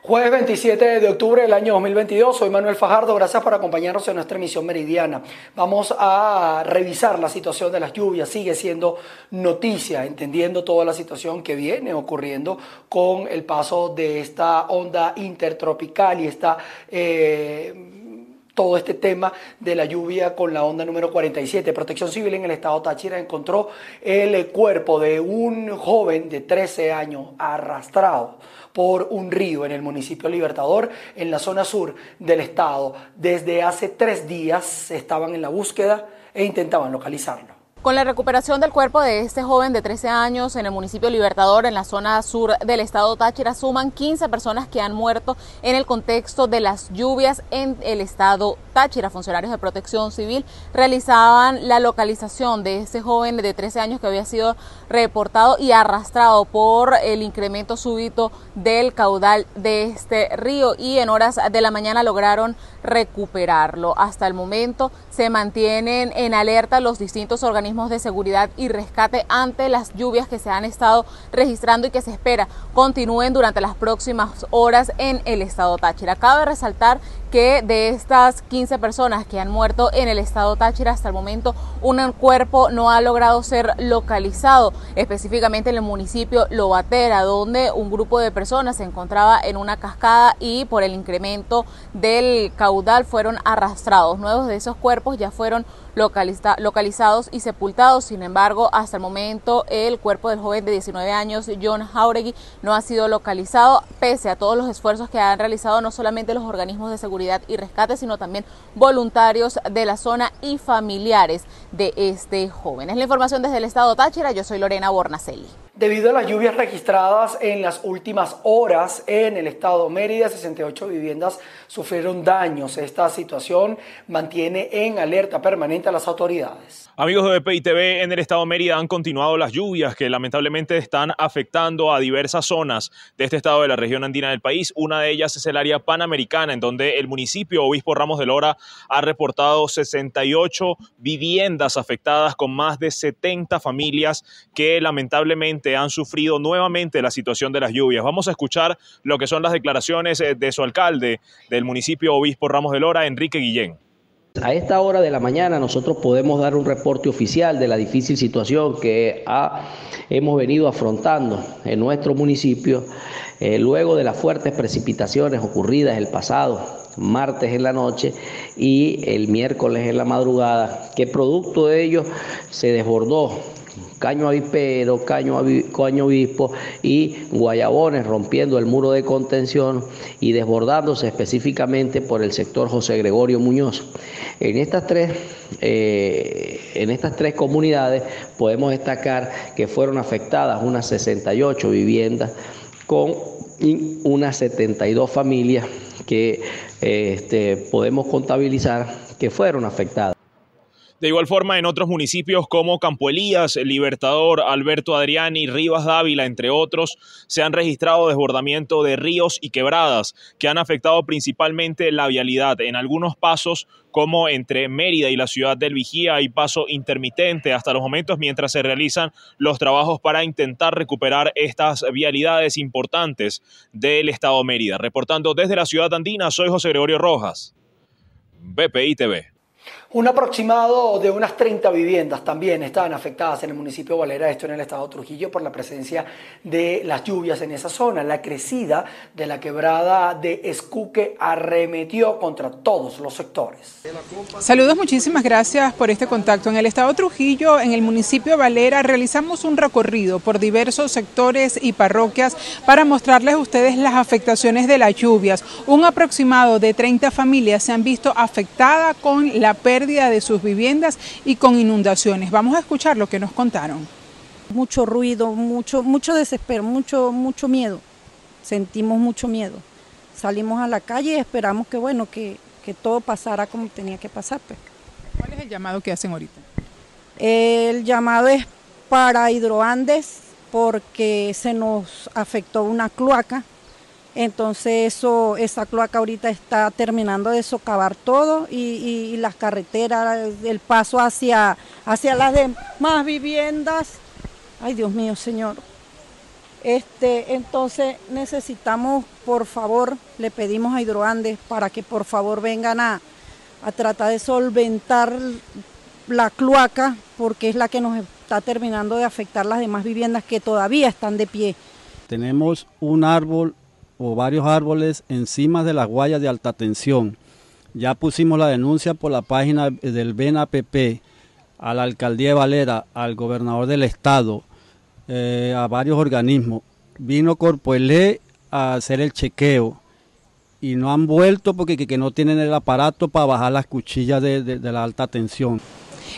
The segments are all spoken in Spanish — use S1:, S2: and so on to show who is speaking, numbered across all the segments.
S1: Jueves 27 de octubre del año 2022, soy Manuel Fajardo, gracias por acompañarnos en nuestra emisión meridiana. Vamos a revisar la situación de las lluvias, sigue siendo noticia, entendiendo toda la situación que viene ocurriendo con el paso de esta onda intertropical y esta... Eh, todo este tema de la lluvia con la onda número 47. Protección Civil en el estado Táchira encontró el cuerpo de un joven de 13 años arrastrado por un río en el municipio Libertador, en la zona sur del estado. Desde hace tres días estaban en la búsqueda e intentaban localizarlo.
S2: Con la recuperación del cuerpo de este joven de 13 años en el municipio Libertador, en la zona sur del estado Táchira, suman 15 personas que han muerto en el contexto de las lluvias en el estado Táchira. Funcionarios de protección civil realizaban la localización de este joven de 13 años que había sido reportado y arrastrado por el incremento súbito del caudal de este río y en horas de la mañana lograron recuperarlo. Hasta el momento se mantienen en alerta los distintos organismos de seguridad y rescate ante las lluvias que se han estado registrando y que se espera continúen durante las próximas horas en el estado Táchira. Cabe resaltar que de estas 15 personas que han muerto en el estado Táchira hasta el momento, un cuerpo no ha logrado ser localizado, específicamente en el municipio Lobatera, donde un grupo de personas se encontraba en una cascada y por el incremento del caudal fueron arrastrados. Nuevos de esos cuerpos ya fueron localizados y sepultados. Sin embargo, hasta el momento el cuerpo del joven de 19 años, John Jauregui, no ha sido localizado, pese a todos los esfuerzos que han realizado no solamente los organismos de seguridad y rescate, sino también voluntarios de la zona y familiares de este joven. Es la información desde el estado Táchira. Yo soy Lorena Bornacelli.
S1: Debido a las lluvias registradas en las últimas horas en el estado Mérida, 68 viviendas sufrieron daños. Esta situación mantiene en alerta permanente a las autoridades.
S3: Amigos de BPI TV, en el estado Mérida han continuado las lluvias que lamentablemente están afectando a diversas zonas de este estado de la región andina del país. Una de ellas es el área panamericana, en donde el municipio Obispo Ramos de Lora ha reportado 68 viviendas afectadas con más de 70 familias que lamentablemente han sufrido nuevamente la situación de las lluvias. Vamos a escuchar lo que son las declaraciones eh, de su alcalde del municipio Obispo Ramos de Lora, Enrique Guillén.
S4: A esta hora de la mañana nosotros podemos dar un reporte oficial de la difícil situación que hemos venido afrontando en nuestro municipio eh, luego de las fuertes precipitaciones ocurridas el pasado martes en la noche y el miércoles en la madrugada, que producto de ello se desbordó caño avipero, caño, caño obispo y guayabones rompiendo el muro de contención y desbordándose específicamente por el sector José Gregorio Muñoz. En estas tres, eh, en estas tres comunidades podemos destacar que fueron afectadas unas 68 viviendas con unas 72 familias que este, podemos contabilizar que fueron afectadas.
S3: De igual forma, en otros municipios como Campo Elías, Libertador, Alberto Adriani, Rivas Dávila, entre otros, se han registrado desbordamiento de ríos y quebradas que han afectado principalmente la vialidad. En algunos pasos, como entre Mérida y la ciudad del Vigía, hay paso intermitente hasta los momentos mientras se realizan los trabajos para intentar recuperar estas vialidades importantes del estado Mérida. Reportando desde la ciudad andina, soy José Gregorio Rojas, BPI TV.
S1: Un aproximado de unas 30 viviendas también estaban afectadas en el municipio de Valera, esto en el estado de Trujillo, por la presencia de las lluvias en esa zona. La crecida de la quebrada de Escuque arremetió contra todos los sectores.
S5: Saludos, muchísimas gracias por este contacto. En el estado Trujillo, en el municipio de Valera, realizamos un recorrido por diversos sectores y parroquias para mostrarles a ustedes las afectaciones de las lluvias. Un aproximado de 30 familias se han visto afectadas con la pérdida de sus viviendas y con inundaciones. Vamos a escuchar lo que nos contaron.
S6: Mucho ruido, mucho, mucho desespero, mucho, mucho miedo. Sentimos mucho miedo. Salimos a la calle y esperamos que bueno, que, que todo pasara como tenía que pasar. Pues.
S5: ¿Cuál es el llamado que hacen ahorita?
S6: El llamado es para Hidroandes porque se nos afectó una cloaca entonces eso, esa cloaca ahorita está terminando de socavar todo y, las carreteras, el paso hacia, hacia las demás viviendas. Ay Dios mío, Señor. Este, entonces necesitamos, por favor, le pedimos a Hidroandes para que por favor vengan a, a tratar de solventar la cloaca porque es la que nos está terminando de afectar las demás viviendas que todavía están de pie.
S7: Tenemos un árbol o varios árboles encima de las guayas de alta tensión. Ya pusimos la denuncia por la página del BENAPP a la alcaldía de Valera, al gobernador del estado, eh, a varios organismos. Vino Corpoelé a hacer el chequeo y no han vuelto porque que, no tienen el aparato para bajar las cuchillas de la alta tensión.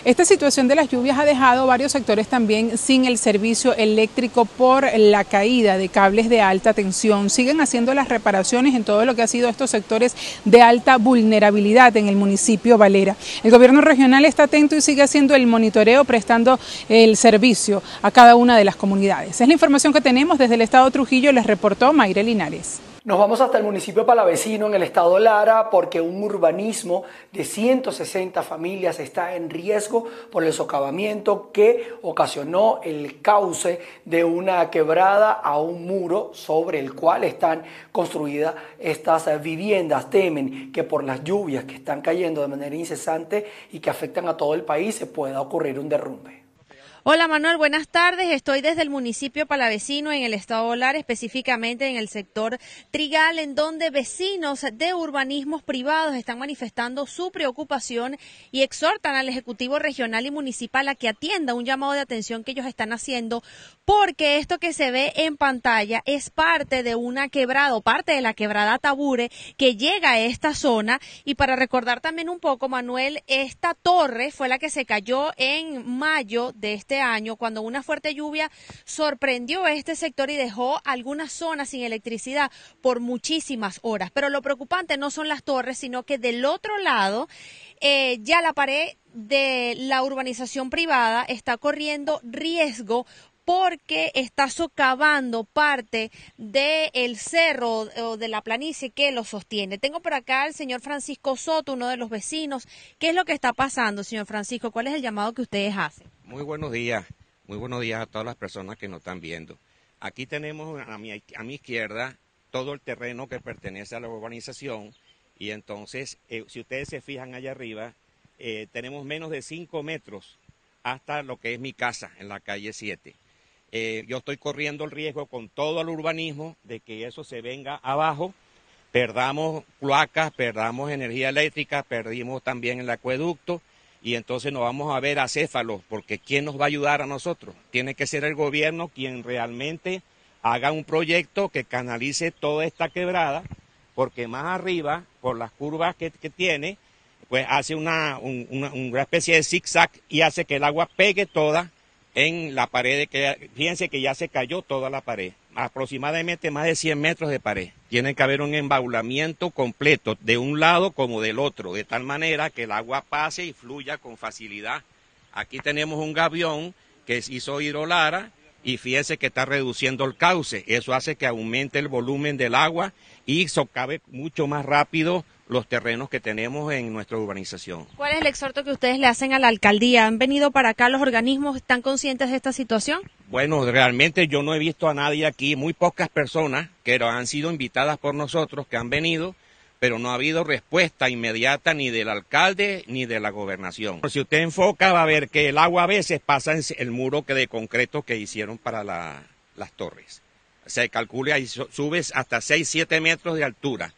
S5: Esta situación de las lluvias ha dejado varios sectores también sin el servicio eléctrico por la caída de cables de alta tensión. Siguen haciendo las reparaciones en todo lo que ha sido estos sectores de alta vulnerabilidad en el municipio Valera. El gobierno regional está atento y sigue haciendo el monitoreo, prestando el servicio a cada una de las comunidades. Es la información que tenemos desde el estado Trujillo, les reportó Mayre Linares.
S1: Nos vamos hasta el municipio palavecino en el estado Lara porque un urbanismo de 160 familias está en riesgo por el socavamiento que ocasionó el cauce de una quebrada a un muro sobre el cual están construidas estas viviendas. Temen que por las lluvias que están cayendo de manera incesante y que afectan a todo el país se pueda ocurrir un derrumbe.
S8: Hola Manuel, buenas tardes. Estoy desde el municipio palavecino en el estado Olar, específicamente en el sector Trigal, en donde vecinos de urbanismos privados están manifestando su preocupación y exhortan al Ejecutivo Regional y Municipal a que atienda un llamado de atención que ellos están haciendo, porque esto que se ve en pantalla es parte de una quebrada parte de la quebrada Tabure que llega a esta zona. Y para recordar también un poco, Manuel, esta torre fue la que se cayó en mayo de este este año, cuando una fuerte lluvia sorprendió a este sector y dejó algunas zonas sin electricidad por muchísimas horas. Pero lo preocupante no son las torres, sino que del otro lado eh, ya la pared de la urbanización privada está corriendo riesgo porque está socavando parte del cerro o de la planicie que lo sostiene. Tengo por acá al señor Francisco Soto, uno de los vecinos. ¿Qué es lo que está pasando, señor Francisco? ¿Cuál es el llamado que ustedes hacen?
S9: Muy buenos días, muy buenos días a todas las personas que nos están viendo. Aquí tenemos a mi, a mi izquierda todo el terreno que pertenece a la urbanización y entonces, eh, si ustedes se fijan allá arriba, eh, tenemos menos de 5 metros hasta lo que es mi casa en la calle 7. Eh, yo estoy corriendo el riesgo con todo el urbanismo de que eso se venga abajo, perdamos placas, perdamos energía eléctrica, perdimos también el acueducto y entonces nos vamos a ver acéfalos, porque ¿quién nos va a ayudar a nosotros? Tiene que ser el gobierno quien realmente haga un proyecto que canalice toda esta quebrada, porque más arriba, por las curvas que, tiene, pues hace una, una, especie de zigzag y hace que el agua pegue toda en la pared. Que, fíjense que ya se cayó toda la pared aproximadamente más de 100 metros de pared. Tiene que haber un embaulamiento completo de un lado como del otro, de tal manera que el agua pase y fluya con facilidad. Aquí tenemos un gavión que hizo hidrolara y fíjese que está reduciendo el cauce. Eso hace que aumente el volumen del agua y socave mucho más rápido los terrenos que tenemos en nuestra urbanización.
S8: ¿Cuál es el exhorto que ustedes le hacen a la alcaldía? ¿Han venido para acá los organismos? ¿Están conscientes de esta situación?
S9: Bueno, realmente yo no he visto a nadie aquí, muy pocas personas que han sido invitadas por nosotros, que han venido, pero no ha habido respuesta inmediata ni del alcalde ni de la gobernación. Si usted enfoca va a ver que el agua a veces pasa en el muro que de concreto que hicieron para las torres. Se calcula y subes hasta 6, 7 metros de altura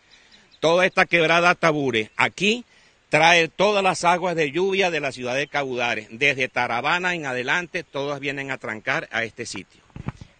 S9: toda esta quebrada Tabure, aquí trae todas las aguas de lluvia de la ciudad de Caudares. Desde Tarabana en adelante, todas vienen a trancar a este sitio.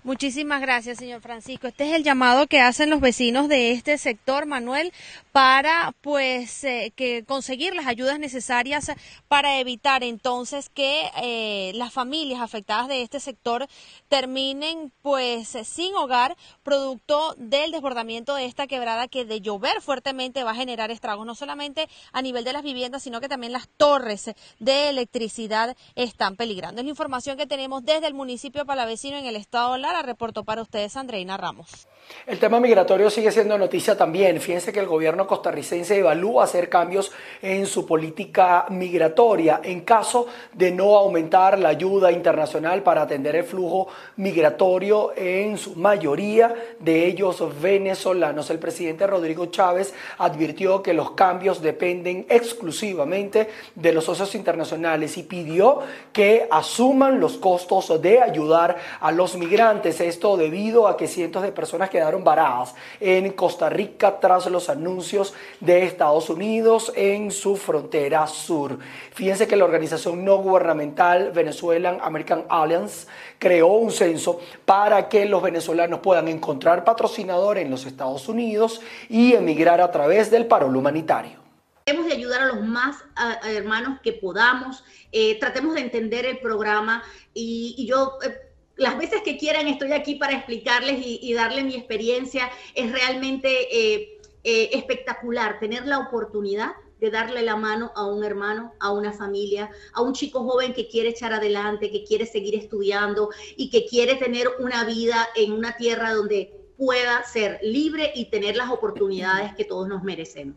S8: Muchísimas gracias, señor Francisco. Este es el llamado que hacen los vecinos de este sector, Manuel, para pues eh, que conseguir las ayudas necesarias para evitar entonces que eh, las familias afectadas de este sector terminen pues sin hogar producto del desbordamiento de esta quebrada que de llover fuertemente va a generar estragos no solamente a nivel de las viviendas, sino que también las torres de electricidad están peligrando. Es la información que tenemos desde el municipio palavecino en el estado de reportó para ustedes Andreina Ramos.
S1: El tema migratorio sigue siendo noticia también. Fíjense que el gobierno costarricense evalúa hacer cambios en su política migratoria en caso de no aumentar la ayuda internacional para atender el flujo migratorio en su mayoría de ellos venezolanos. El presidente Rodrigo Chávez advirtió que los cambios dependen exclusivamente de los socios internacionales y pidió que asuman los costos de ayudar a los migrantes. Esto debido a que cientos de personas quedaron varadas en Costa Rica tras los anuncios de Estados Unidos en su frontera sur. Fíjense que la organización no gubernamental Venezuelan American Alliance creó un censo para que los venezolanos puedan encontrar patrocinador en los Estados Unidos y emigrar a través del paro humanitario.
S10: Tratemos de ayudar a los más hermanos que podamos, eh, tratemos de entender el programa y, yo... Eh, las veces que quieran estoy aquí para explicarles y, y darle mi experiencia. Es realmente eh, espectacular tener la oportunidad de darle la mano a un hermano, a una familia, a un chico joven que quiere echar adelante, que quiere seguir estudiando y que quiere tener una vida en una tierra donde pueda ser libre y tener las oportunidades que todos nos merecemos.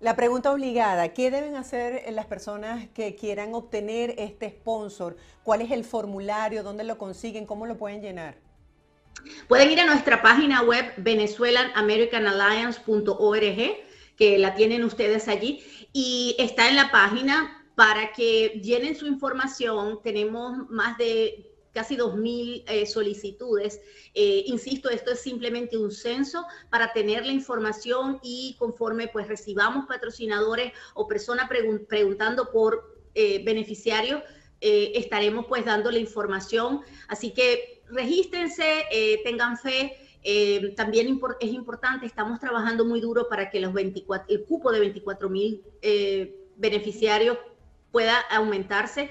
S11: La pregunta obligada, ¿qué deben hacer las personas que quieran obtener este sponsor? ¿Cuál es el formulario? ¿Dónde lo consiguen? ¿Cómo lo pueden llenar?
S10: Pueden ir a nuestra página web venezuelanamericanaLiance.org, que la tienen ustedes allí, y está en la página para que llenen su información. Tenemos más de casi 2.000 eh, solicitudes. Eh, insisto, esto es simplemente un censo para tener la información y conforme pues recibamos patrocinadores o personas preguntando por eh, beneficiarios, estaremos pues dando la información. Así que regístrense, tengan fe. también es importante, estamos trabajando muy duro para que los 24, el cupo de 24 mil beneficiarios pueda aumentarse.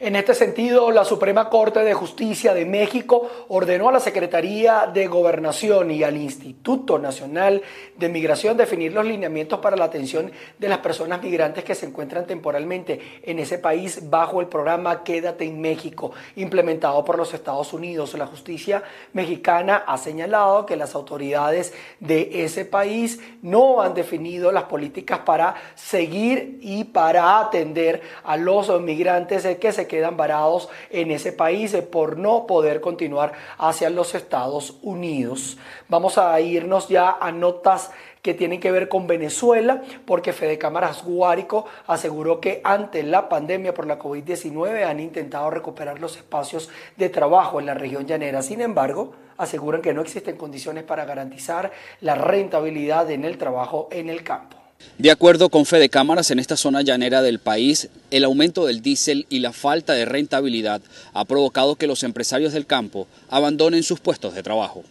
S1: En este sentido, la Suprema Corte de Justicia de México ordenó a la Secretaría de Gobernación y al Instituto Nacional de Migración definir los lineamientos para la atención de las personas migrantes que se encuentran temporalmente en ese país bajo el programa Quédate en México, implementado por los Estados Unidos. La justicia mexicana ha señalado que las autoridades de ese país no han definido las políticas para seguir y para atender a los migrantes que se quedan varados en ese país por no poder continuar hacia los Estados Unidos. Vamos a irnos ya a notas que tienen que ver con Venezuela, porque Fede Cámaras Guárico aseguró que ante la pandemia por la COVID-19 han intentado recuperar los espacios de trabajo en la región llanera. Sin embargo, aseguran que no existen condiciones para garantizar la rentabilidad en el trabajo en el campo.
S12: De acuerdo con Fede Cámaras, en esta zona llanera del país, el aumento del diésel y la falta de rentabilidad ha provocado que los empresarios del campo abandonen sus puestos de trabajo.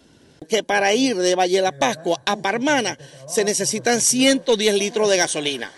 S13: Que para ir de Valle la Pascua a Parmana se necesitan 110 litros de gasolina.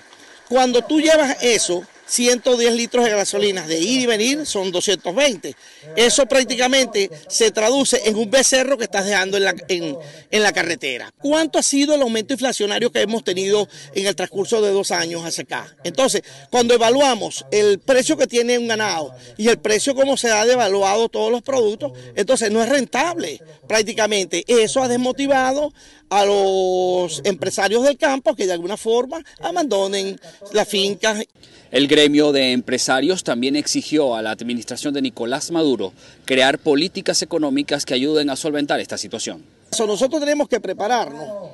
S13: Cuando tú llevas eso 110 litros de gasolina de ir y venir son 220. Eso prácticamente se traduce en un becerro que estás dejando en la, carretera. ¿Cuánto ha sido el aumento inflacionario que hemos tenido en el transcurso de dos años hacia acá? Entonces, cuando evaluamos el precio que tiene un ganado y el precio como se ha devaluado todos los productos, entonces no es rentable prácticamente. Eso ha desmotivado a los empresarios del campo que de alguna forma abandonen las fincas.
S12: El gremio de empresarios también exigió a la administración de Nicolás Maduro crear políticas económicas que ayuden a solventar esta situación.
S13: Nosotros tenemos que prepararnos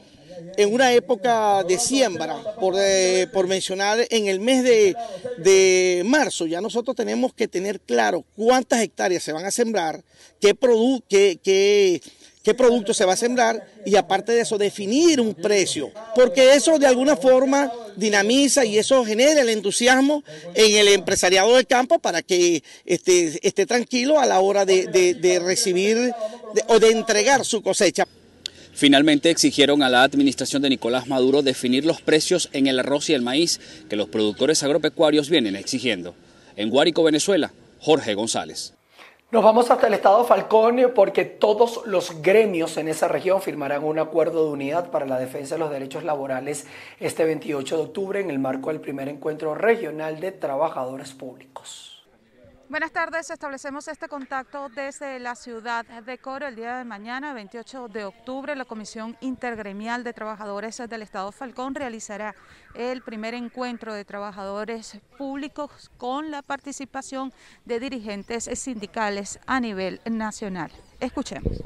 S13: en una época de siembra, por, eh, por mencionar en el mes de, de, marzo, ya nosotros tenemos que tener claro cuántas hectáreas se van a sembrar, qué, producto, qué, qué qué producto se va a sembrar y aparte de eso definir un precio, porque eso de alguna forma dinamiza y eso genera el entusiasmo en el empresariado del campo para que esté, esté tranquilo a la hora de, recibir o de entregar su cosecha.
S12: Finalmente exigieron a la administración de Nicolás Maduro definir los precios en el arroz y el maíz que los productores agropecuarios vienen exigiendo. En Guárico, Venezuela, Jorge González.
S1: Nos vamos hasta el estado Falcón porque todos los gremios en esa región firmarán un acuerdo de unidad para la defensa de los derechos laborales este 28 de octubre en el marco del primer encuentro regional de trabajadores públicos.
S14: Buenas tardes, establecemos este contacto desde la ciudad de Coro el día de mañana, 28 de octubre. La Comisión Intergremial de Trabajadores del Estado Falcón realizará el primer encuentro de trabajadores públicos con la participación de dirigentes sindicales a nivel nacional. Escuchemos.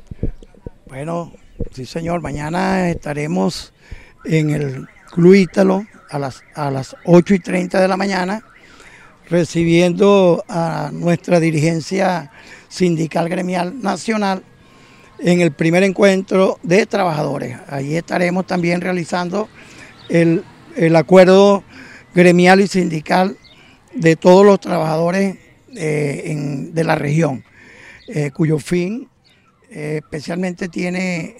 S15: Bueno, sí señor, mañana estaremos en el Club a las, a las 8 y 30 de la mañana recibiendo a nuestra dirigencia sindical gremial nacional en el primer encuentro de trabajadores. Allí estaremos también realizando el, acuerdo gremial y sindical de todos los trabajadores eh, de la región, eh, cuyo fin eh, especialmente tiene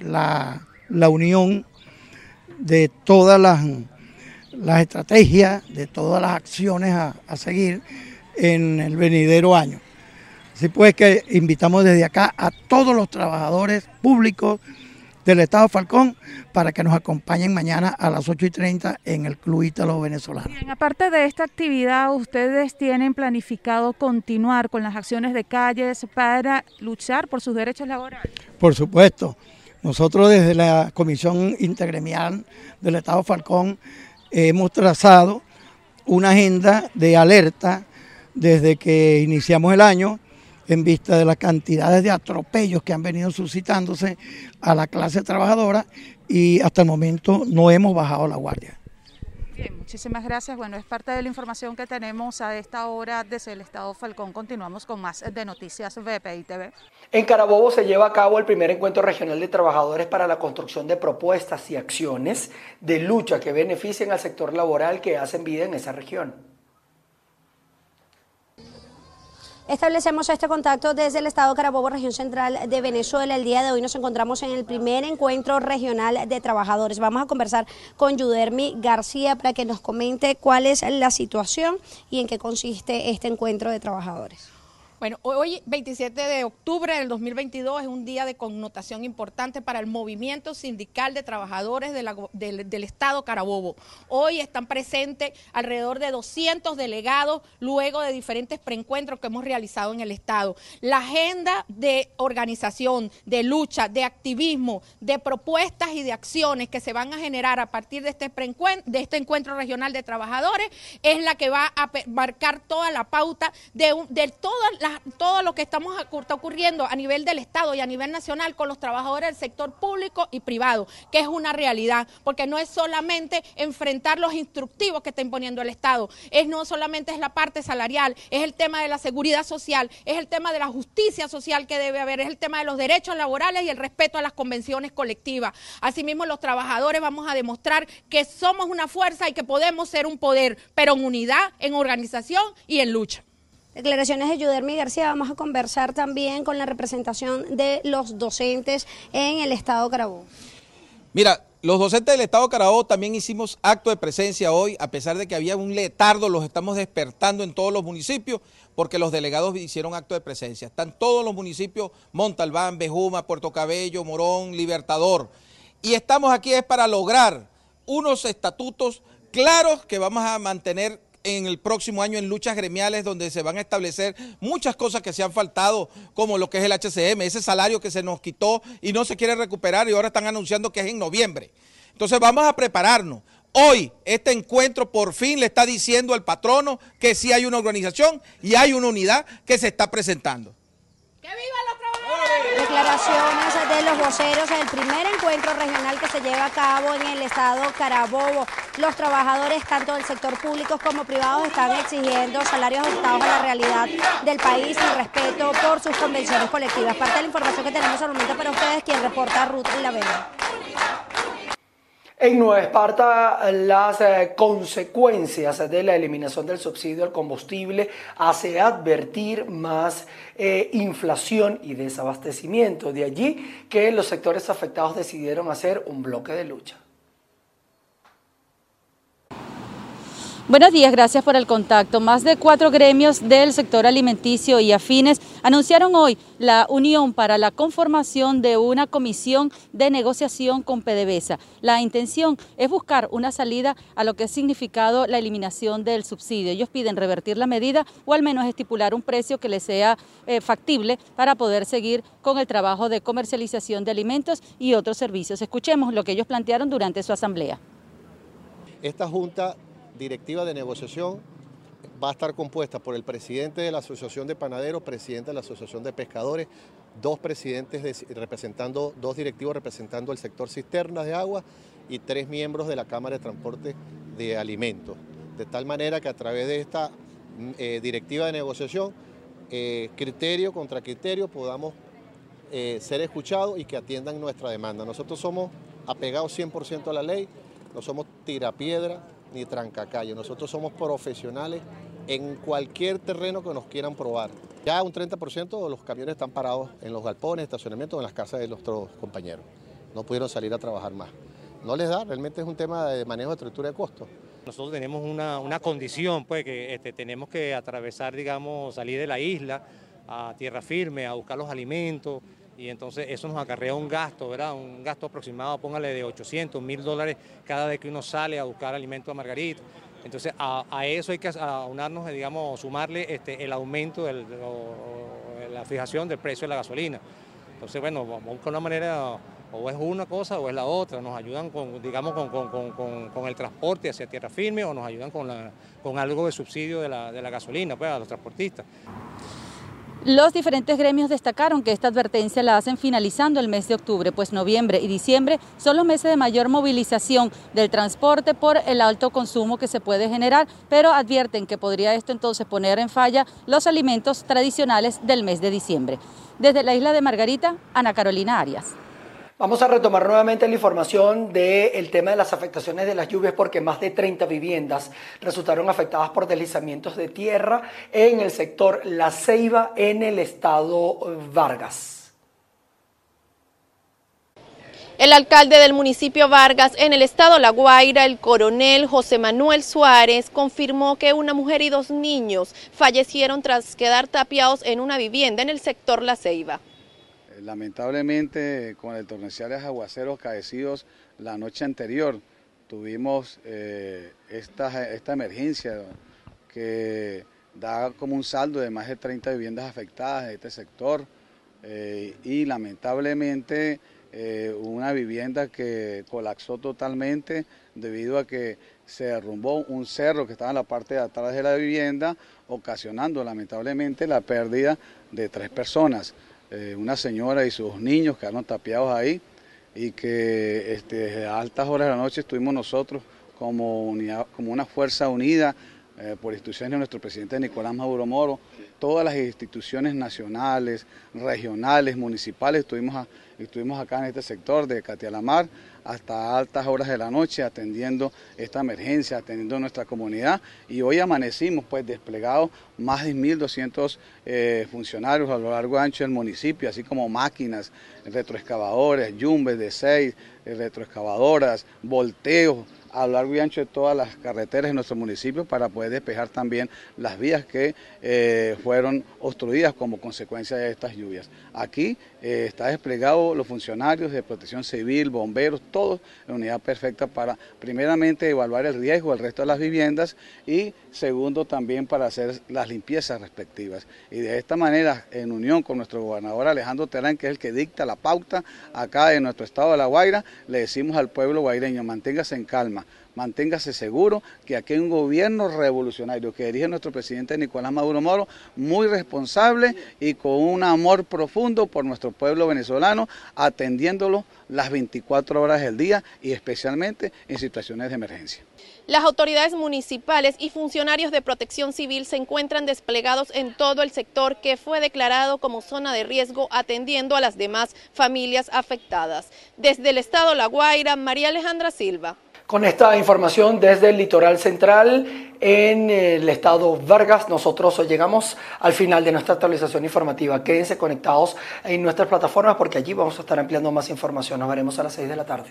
S15: la, la unión de todas las las estrategias de todas las acciones a, seguir en el venidero año. Así pues que invitamos desde acá a todos los trabajadores públicos del Estado Falcón para que nos acompañen mañana a las 8 y 30 en el Club Ítalo Venezolano.
S14: Bien, aparte de esta actividad, ¿ustedes tienen planificado continuar con las acciones de calles para luchar por sus derechos laborales?
S15: Por supuesto. Nosotros desde la Comisión Intergremial del Estado Falcón hemos trazado una agenda de alerta desde que iniciamos el año en vista de las cantidades de atropellos que han venido suscitándose a la clase trabajadora y hasta el momento no hemos bajado la guardia.
S14: Bien, muchísimas gracias. Bueno, es parte de la información que tenemos a esta hora desde el Estado Falcón. Continuamos con más de Noticias VPI TV.
S1: En Carabobo se lleva a cabo el primer encuentro regional de trabajadores para la construcción de propuestas y acciones de lucha que beneficien al sector laboral que hacen vida en esa región.
S16: Establecemos este contacto desde el Estado Carabobo, región central de Venezuela. El día de hoy nos encontramos en el primer encuentro regional de trabajadores. Vamos a conversar con Yudermi García para que nos comente cuál es la situación y en qué consiste este encuentro de trabajadores.
S17: Bueno, hoy 27 de octubre del 2022 es un día de connotación importante para el movimiento sindical de trabajadores del, Estado Carabobo. Hoy están presentes alrededor de 200 delegados luego de diferentes preencuentros que hemos realizado en el Estado. La agenda de organización, de lucha, de activismo, de propuestas y de acciones que se van a generar a partir de este, de este encuentro regional de trabajadores es la que va a marcar toda la pauta de, de todas las todo lo que estamos está ocurriendo a nivel del Estado y a nivel nacional con los trabajadores del sector público y privado, que es una realidad, porque no es solamente enfrentar los instructivos que está imponiendo el Estado, es no solamente es la parte salarial, es el tema de la seguridad social, es el tema de la justicia social que debe haber, es el tema de los derechos laborales y el respeto a las convenciones colectivas. Asimismo, los trabajadores vamos a demostrar que somos una fuerza y que podemos ser un poder, pero en unidad, en organización y en lucha.
S16: Declaraciones de Yudermi García. Vamos a conversar también con la representación de los docentes en el Estado Carabobo.
S18: Mira, los docentes del Estado Carabobo también hicimos acto de presencia hoy, a pesar de que había un letardo, los estamos despertando en todos los municipios, porque los delegados hicieron acto de presencia. Están todos los municipios, Montalbán, Bejuma, Puerto Cabello, Morón, Libertador. Y estamos aquí es para lograr unos estatutos claros que vamos a mantener en el próximo año en luchas gremiales donde se van a establecer muchas cosas que se han faltado, como lo que es el HCM, ese salario que se nos quitó y no se quiere recuperar y ahora están anunciando que es en noviembre. Entonces vamos a prepararnos. Hoy este encuentro por fin le está diciendo al patrono que sí hay una organización y hay una unidad que se está presentando.
S16: ¡Que trabajadores! Declaraciones de los voceros del primer encuentro regional que se lleva a cabo en el estado Carabobo. Los trabajadores, tanto del sector público como privado, están exigiendo salarios ajustados a la realidad del país y respeto por sus convenciones colectivas. Parte de la información que tenemos al momento para ustedes, quien reporta Ruth La Vega.
S1: En Nueva Esparta, las eh, consecuencias de la eliminación del subsidio al combustible hace advertir más eh, inflación y desabastecimiento. De allí que los sectores afectados decidieron hacer un bloque de lucha.
S19: Buenos días, gracias por el contacto. Más de cuatro gremios del sector alimenticio y afines anunciaron hoy la unión para la conformación de una comisión de negociación con PDVSA. La intención es buscar una salida a lo que ha significado la eliminación del subsidio. Ellos piden revertir la medida o al menos estipular un precio que les sea eh, factible para poder seguir con el trabajo de comercialización de alimentos y otros servicios. Escuchemos lo que ellos plantearon durante su asamblea.
S20: Esta junta directiva de negociación va a estar compuesta por el presidente de la Asociación de Panaderos, presidente de la Asociación de Pescadores, dos presidentes representando, dos directivos representando el sector cisternas de agua y tres miembros de la Cámara de Transporte de Alimentos. De tal manera que a través de esta mm, eh, directiva de negociación, eh, criterio contra criterio, podamos eh, ser escuchados y que atiendan nuestra demanda. Nosotros somos apegados 100% a la ley, no somos tirapiedra, ni trancacayo. Nosotros somos profesionales en cualquier terreno que nos quieran probar. Ya un 30% de los camiones están parados en los galpones, estacionamientos, en las casas de nuestros compañeros. No pudieron salir a trabajar más. No les da, realmente es un tema de manejo de estructura de costos.
S21: Nosotros tenemos una, condición, pues que este, tenemos que atravesar, digamos, salir de la isla a tierra firme, a buscar los alimentos, y entonces eso nos acarrea un gasto, ¿verdad? Un gasto aproximado, póngale de 800, 1000 dólares cada vez que uno sale a buscar alimento a Margarita. Entonces a, eso hay que aunarnos, digamos, sumarle este, el aumento, de la fijación del precio de la gasolina. Entonces, bueno, vamos a buscar una manera, o es una cosa o es la otra, nos ayudan con, digamos, con, el transporte hacia tierra firme o nos ayudan con, algo de subsidio de la gasolina pues, a los transportistas.
S19: Los diferentes gremios destacaron que esta advertencia la hacen finalizando el mes de octubre, pues noviembre y diciembre son los meses de mayor movilización del transporte por el alto consumo que se puede generar, pero advierten que podría esto entonces poner en falla los alimentos tradicionales del mes de diciembre. Desde la isla de Margarita, Ana Carolina Arias.
S1: Vamos a retomar nuevamente la información del tema de las afectaciones de las lluvias porque más de 30 viviendas resultaron afectadas por deslizamientos de tierra en el sector La Ceiba en el estado Vargas.
S22: El alcalde del municipio Vargas en el estado La Guaira, el coronel José Manuel Suárez, confirmó que una mujer y dos niños fallecieron tras quedar tapiados en una vivienda en el sector La Ceiba.
S23: Lamentablemente, con el torrenciales aguaceros caecidos la noche anterior, tuvimos eh, esta, emergencia que da como un saldo de más de 30 viviendas afectadas de este sector eh, y lamentablemente eh, una vivienda que colapsó totalmente debido a que se derrumbó un cerro que estaba en la parte de atrás de la vivienda, ocasionando lamentablemente la pérdida de tres personas. Eh, una señora y sus niños quedaron tapiados ahí y que este, a altas horas de la noche estuvimos nosotros como, como una fuerza unida eh, por instituciones de nuestro presidente Nicolás Maduro Moro, todas las instituciones nacionales, regionales, municipales, estuvimos, estuvimos acá en este sector de Catialamar hasta altas horas de la noche atendiendo esta emergencia, atendiendo nuestra comunidad. Y hoy amanecimos pues desplegados más de 1.200 eh, funcionarios a lo largo y ancho del municipio, así como máquinas, retroexcavadores, yumbes de seis, eh, retroexcavadoras, volteos, a lo largo y ancho de todas las carreteras de nuestro municipio para poder despejar también las vías que eh, fueron obstruidas como consecuencia de estas lluvias. Aquí eh, está desplegado los funcionarios de protección civil, bomberos, todos en unidad perfecta para primeramente evaluar el riesgo del resto de las viviendas y segundo también para hacer las limpiezas respectivas. Y de esta manera, en unión con nuestro gobernador Alejandro Terán, que es el que dicta la pauta acá en nuestro estado de La Guaira, le decimos al pueblo guaireño, manténgase en calma, manténgase seguro que aquí hay un gobierno revolucionario que dirige nuestro presidente Nicolás Maduro Moro, muy responsable y con un amor profundo por nuestro pueblo venezolano, atendiéndolo las 24 horas del día y especialmente en situaciones de emergencia.
S22: Las autoridades municipales y funcionarios de protección civil se encuentran desplegados en todo el sector que fue declarado como zona de riesgo atendiendo a las demás familias afectadas. Desde el estado La Guaira, María Alejandra Silva.
S1: Con esta información desde el litoral central en el estado Vargas, nosotros llegamos al final de nuestra actualización informativa. Quédense conectados en nuestras plataformas porque allí vamos a estar ampliando más información. Nos veremos a las 6 de la tarde.